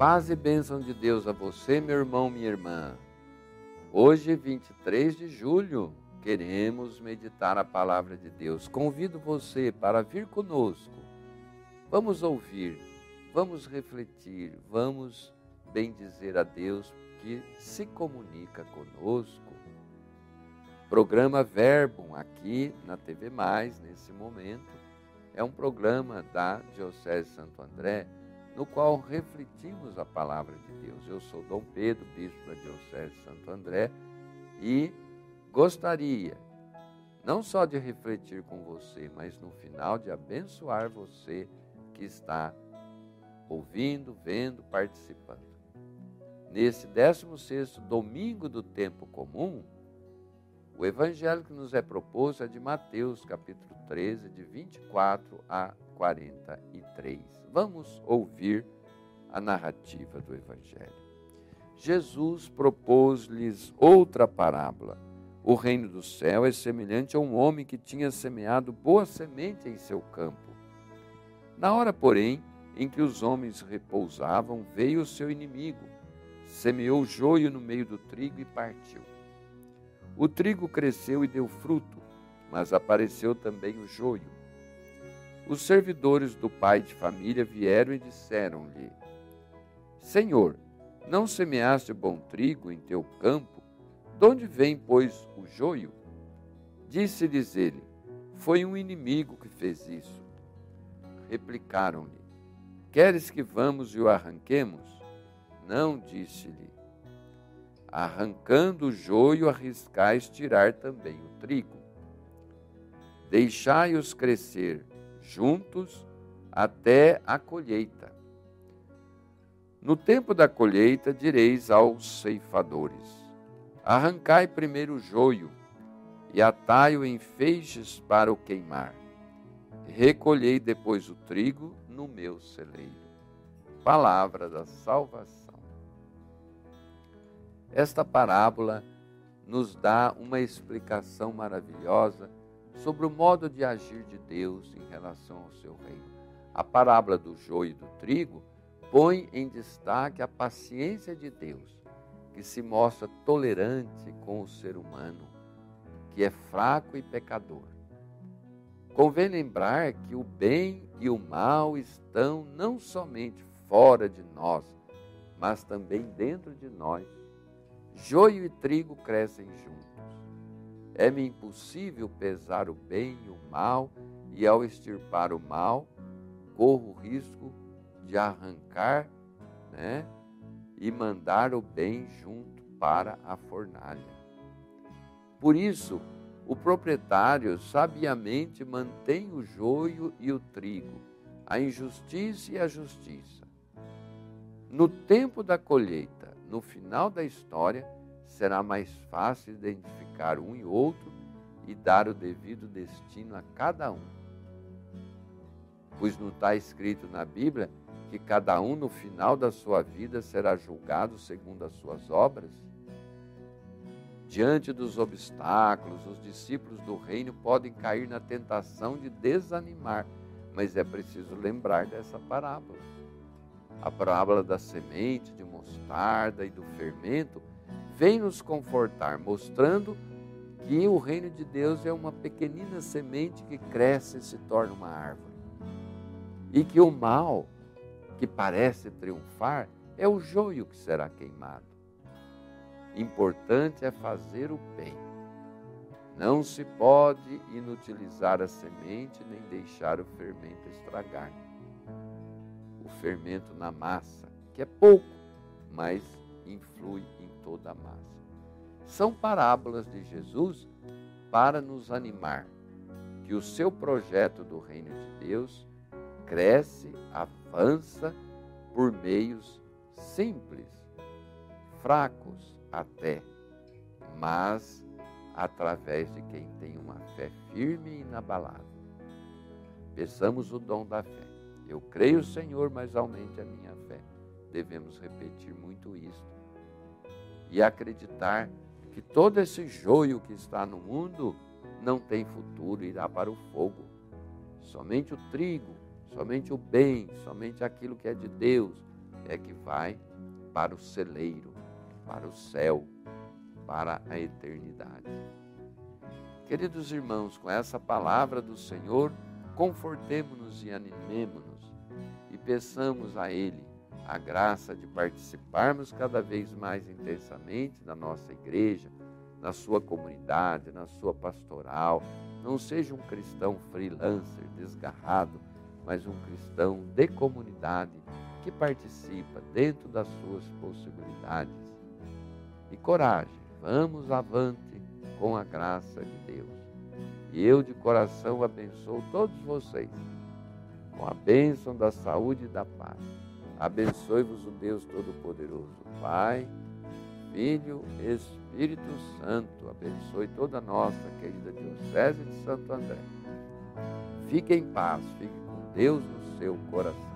Paz e bênção de Deus a você, meu irmão, minha irmã. Hoje, 23 de julho, queremos meditar a palavra de Deus. Convido você para vir conosco. Vamos ouvir, vamos refletir, vamos bendizer a Deus que se comunica conosco. Programa Verbo aqui na TV Mais nesse momento é um programa da Diocese Santo André no qual refletimos a palavra de Deus. Eu sou Dom Pedro, bispo da Diocese de Santo André, e gostaria não só de refletir com você, mas no final de abençoar você que está ouvindo, vendo, participando. Nesse 16 domingo do tempo comum, o evangelho que nos é proposto é de Mateus, capítulo 13, de 24 a 43. Vamos ouvir a narrativa do Evangelho. Jesus propôs-lhes outra parábola. O reino do céu é semelhante a um homem que tinha semeado boa semente em seu campo. Na hora, porém, em que os homens repousavam, veio o seu inimigo, semeou joio no meio do trigo e partiu. O trigo cresceu e deu fruto, mas apareceu também o joio os servidores do pai de família vieram e disseram-lhe: Senhor, não semeaste bom trigo em teu campo? De onde vem, pois, o joio? Disse-lhes ele: Foi um inimigo que fez isso. Replicaram-lhe: Queres que vamos e o arranquemos? Não, disse-lhe. Arrancando o joio, arriscais tirar também o trigo. Deixai-os crescer juntos até a colheita. No tempo da colheita, direis aos ceifadores: Arrancai primeiro o joio e atai-o em feixes para o queimar. Recolhei depois o trigo no meu celeiro. Palavra da salvação. Esta parábola nos dá uma explicação maravilhosa sobre o modo de agir de Deus em relação ao seu reino. A parábola do joio e do trigo põe em destaque a paciência de Deus, que se mostra tolerante com o ser humano, que é fraco e pecador. Convém lembrar que o bem e o mal estão não somente fora de nós, mas também dentro de nós. Joio e trigo crescem juntos. É-me impossível pesar o bem e o mal, e ao extirpar o mal, corro o risco de arrancar né, e mandar o bem junto para a fornalha. Por isso, o proprietário sabiamente mantém o joio e o trigo, a injustiça e a justiça. No tempo da colheita, no final da história, será mais fácil identificar um e outro e dar o devido destino a cada um. Pois não está escrito na Bíblia que cada um no final da sua vida será julgado segundo as suas obras? Diante dos obstáculos, os discípulos do reino podem cair na tentação de desanimar, mas é preciso lembrar dessa parábola. A parábola da semente de mostarda e do fermento vem nos confortar, mostrando que o reino de Deus é uma pequenina semente que cresce e se torna uma árvore. E que o mal, que parece triunfar, é o joio que será queimado. Importante é fazer o bem. Não se pode inutilizar a semente nem deixar o fermento estragar. O fermento na massa, que é pouco, mas influi toda a massa. São parábolas de Jesus para nos animar que o seu projeto do reino de Deus cresce, avança por meios simples, fracos até, mas através de quem tem uma fé firme e inabalável. Peçamos o dom da fé. Eu creio, Senhor, mas aumente a minha fé. Devemos repetir muito isto e acreditar que todo esse joio que está no mundo não tem futuro, irá para o fogo. Somente o trigo, somente o bem, somente aquilo que é de Deus é que vai para o celeiro, para o céu, para a eternidade. Queridos irmãos, com essa palavra do Senhor, confortemos-nos e animemos-nos e peçamos a Ele a graça de participarmos cada vez mais intensamente da nossa igreja, na sua comunidade, na sua pastoral. Não seja um cristão freelancer, desgarrado, mas um cristão de comunidade que participa dentro das suas possibilidades. E coragem, vamos avante com a graça de Deus. E eu de coração abençoo todos vocês com a bênção da saúde e da paz. Abençoe-vos o Deus Todo-Poderoso, Pai, Filho, Espírito Santo. Abençoe toda a nossa querida Diocese de Santo André. Fique em paz, fique com Deus no seu coração.